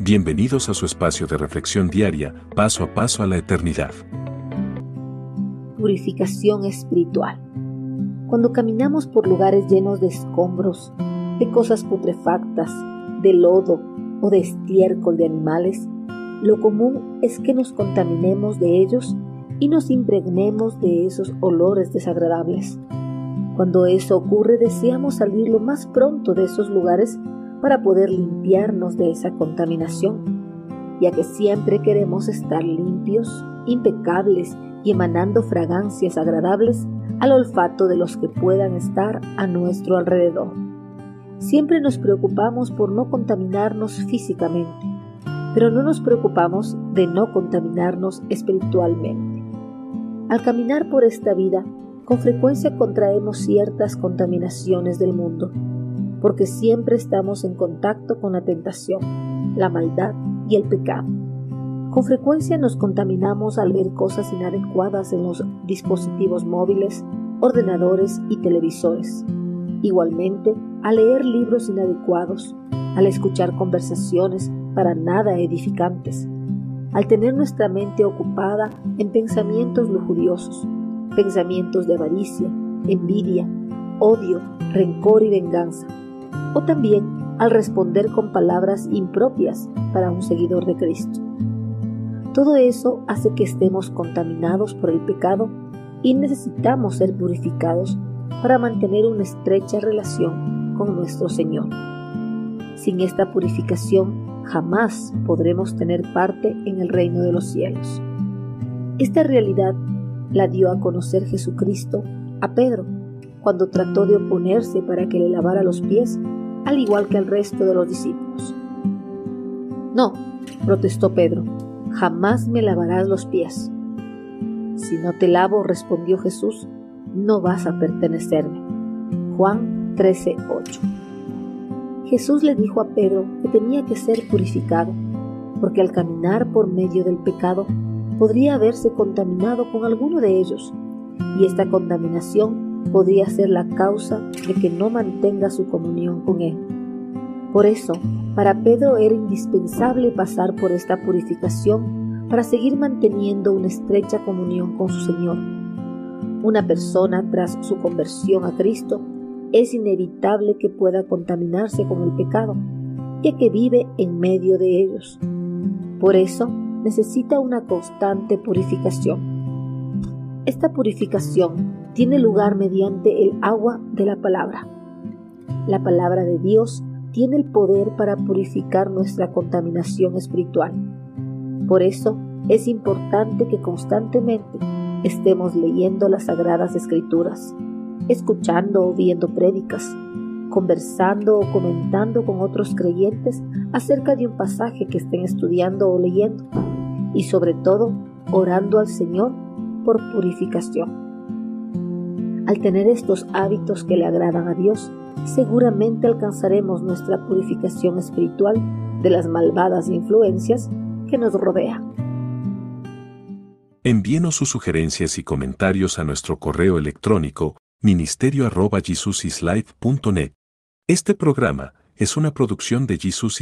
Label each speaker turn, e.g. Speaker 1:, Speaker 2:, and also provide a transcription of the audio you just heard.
Speaker 1: Bienvenidos a su espacio de reflexión diaria, paso a paso a la eternidad.
Speaker 2: Purificación espiritual. Cuando caminamos por lugares llenos de escombros, de cosas putrefactas, de lodo o de estiércol de animales, lo común es que nos contaminemos de ellos y nos impregnemos de esos olores desagradables. Cuando eso ocurre deseamos salir lo más pronto de esos lugares para poder limpiarnos de esa contaminación, ya que siempre queremos estar limpios, impecables y emanando fragancias agradables al olfato de los que puedan estar a nuestro alrededor. Siempre nos preocupamos por no contaminarnos físicamente, pero no nos preocupamos de no contaminarnos espiritualmente. Al caminar por esta vida, con frecuencia contraemos ciertas contaminaciones del mundo, porque siempre estamos en contacto con la tentación, la maldad y el pecado. Con frecuencia nos contaminamos al ver cosas inadecuadas en los dispositivos móviles, ordenadores y televisores. Igualmente, al leer libros inadecuados, al escuchar conversaciones para nada edificantes, al tener nuestra mente ocupada en pensamientos lujuriosos, pensamientos de avaricia, envidia, odio, rencor y venganza, o también al responder con palabras impropias para un seguidor de Cristo. Todo eso hace que estemos contaminados por el pecado y necesitamos ser purificados para mantener una estrecha relación con nuestro Señor. Sin esta purificación jamás podremos tener parte en el reino de los cielos. Esta realidad la dio a conocer Jesucristo a Pedro cuando trató de oponerse para que le lavara los pies al igual que al resto de los discípulos. No, protestó Pedro, jamás me lavarás los pies. Si no te lavo, respondió Jesús, no vas a pertenecerme. Juan 13:8. Jesús le dijo a Pedro que tenía que ser purificado, porque al caminar por medio del pecado podría haberse contaminado con alguno de ellos, y esta contaminación podría ser la causa de que no mantenga su comunión con Él. Por eso, para Pedro era indispensable pasar por esta purificación para seguir manteniendo una estrecha comunión con su Señor. Una persona tras su conversión a Cristo es inevitable que pueda contaminarse con el pecado, ya que vive en medio de ellos. Por eso necesita una constante purificación. Esta purificación tiene lugar mediante el agua de la palabra. La palabra de Dios tiene el poder para purificar nuestra contaminación espiritual. Por eso es importante que constantemente estemos leyendo las sagradas escrituras, escuchando o viendo prédicas, conversando o comentando con otros creyentes acerca de un pasaje que estén estudiando o leyendo, y sobre todo orando al Señor por purificación. Al tener estos hábitos que le agradan a Dios, seguramente alcanzaremos nuestra purificación espiritual de las malvadas influencias que nos rodean.
Speaker 1: Envíenos sus sugerencias y comentarios a nuestro correo electrónico ministerio.jesusislife.net. Este programa es una producción de Jesus